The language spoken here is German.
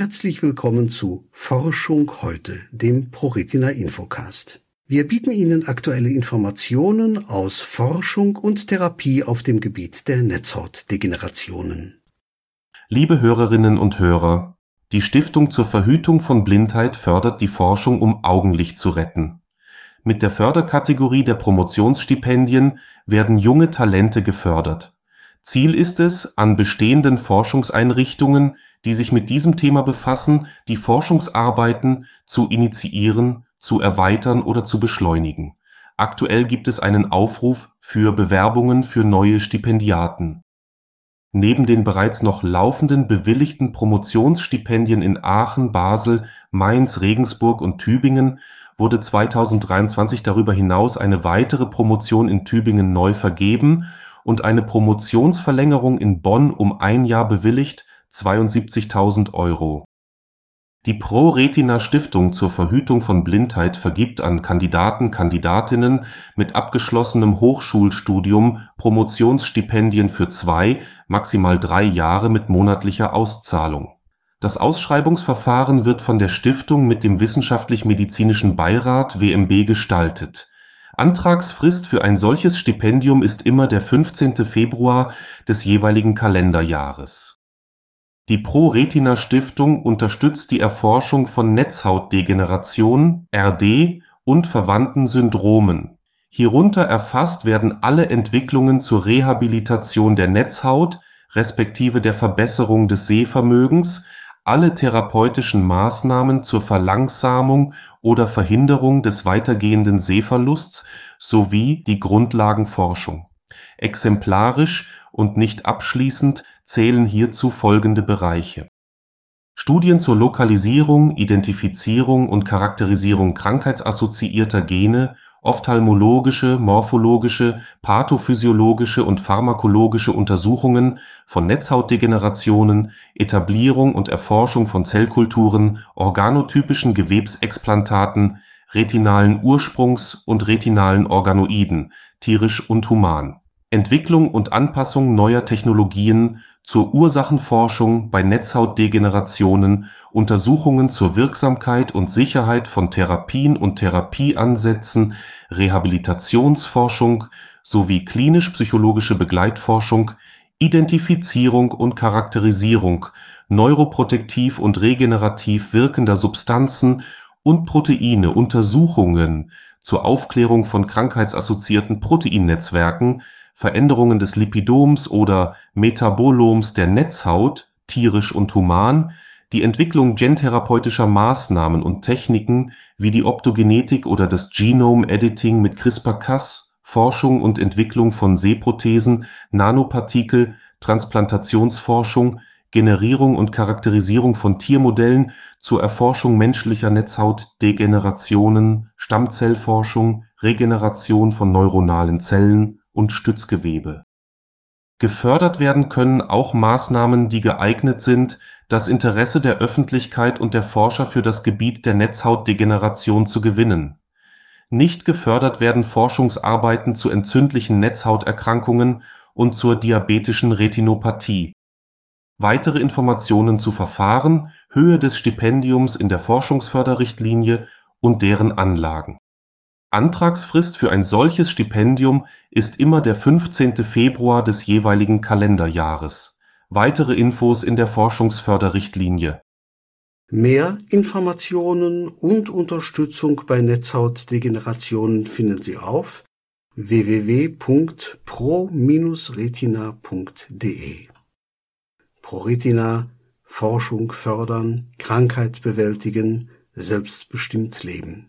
Herzlich willkommen zu Forschung heute, dem ProRetina Infocast. Wir bieten Ihnen aktuelle Informationen aus Forschung und Therapie auf dem Gebiet der Netzhautdegenerationen. Liebe Hörerinnen und Hörer, die Stiftung zur Verhütung von Blindheit fördert die Forschung, um Augenlicht zu retten. Mit der Förderkategorie der Promotionsstipendien werden junge Talente gefördert. Ziel ist es, an bestehenden Forschungseinrichtungen, die sich mit diesem Thema befassen, die Forschungsarbeiten zu initiieren, zu erweitern oder zu beschleunigen. Aktuell gibt es einen Aufruf für Bewerbungen für neue Stipendiaten. Neben den bereits noch laufenden bewilligten Promotionsstipendien in Aachen, Basel, Mainz, Regensburg und Tübingen wurde 2023 darüber hinaus eine weitere Promotion in Tübingen neu vergeben und eine Promotionsverlängerung in Bonn um ein Jahr bewilligt (72.000 Euro). Die Pro-Retina Stiftung zur Verhütung von Blindheit vergibt an Kandidaten/Kandidatinnen mit abgeschlossenem Hochschulstudium Promotionsstipendien für zwei, maximal drei Jahre mit monatlicher Auszahlung. Das Ausschreibungsverfahren wird von der Stiftung mit dem Wissenschaftlich-Medizinischen Beirat (WMB) gestaltet Antragsfrist für ein solches Stipendium ist immer der 15. Februar des jeweiligen Kalenderjahres. Die Pro-Retina Stiftung unterstützt die Erforschung von Netzhautdegeneration (RD) und verwandten Syndromen. Hierunter erfasst werden alle Entwicklungen zur Rehabilitation der Netzhaut respektive der Verbesserung des Sehvermögens alle therapeutischen Maßnahmen zur Verlangsamung oder Verhinderung des weitergehenden Sehverlusts sowie die Grundlagenforschung. Exemplarisch und nicht abschließend zählen hierzu folgende Bereiche Studien zur Lokalisierung, Identifizierung und Charakterisierung krankheitsassoziierter Gene ophthalmologische, morphologische, pathophysiologische und pharmakologische Untersuchungen von Netzhautdegenerationen, Etablierung und Erforschung von Zellkulturen, organotypischen Gewebsexplantaten, retinalen Ursprungs und retinalen Organoiden (tierisch und human), Entwicklung und Anpassung neuer Technologien zur Ursachenforschung bei Netzhautdegenerationen, Untersuchungen zur Wirksamkeit und Sicherheit von Therapien und Therapieansätzen, Rehabilitationsforschung sowie klinisch-psychologische Begleitforschung, Identifizierung und Charakterisierung neuroprotektiv und regenerativ wirkender Substanzen und Proteine Untersuchungen zur Aufklärung von krankheitsassoziierten Proteinnetzwerken Veränderungen des Lipidoms oder Metaboloms der Netzhaut (tierisch und human), die Entwicklung gentherapeutischer Maßnahmen und Techniken wie die Optogenetik oder das Genome Editing mit CRISPR-Cas, Forschung und Entwicklung von Sehprothesen, Nanopartikel, Transplantationsforschung, Generierung und Charakterisierung von Tiermodellen zur Erforschung menschlicher Netzhautdegenerationen, Stammzellforschung, Regeneration von neuronalen Zellen und Stützgewebe. Gefördert werden können auch Maßnahmen, die geeignet sind, das Interesse der Öffentlichkeit und der Forscher für das Gebiet der Netzhautdegeneration zu gewinnen. Nicht gefördert werden Forschungsarbeiten zu entzündlichen Netzhauterkrankungen und zur diabetischen Retinopathie. Weitere Informationen zu Verfahren, Höhe des Stipendiums in der Forschungsförderrichtlinie und deren Anlagen Antragsfrist für ein solches Stipendium ist immer der 15. Februar des jeweiligen Kalenderjahres. Weitere Infos in der Forschungsförderrichtlinie. Mehr Informationen und Unterstützung bei Netzhautdegenerationen finden Sie auf www.pro-retina.de. ProRetina Forschung fördern, Krankheit bewältigen, selbstbestimmt leben.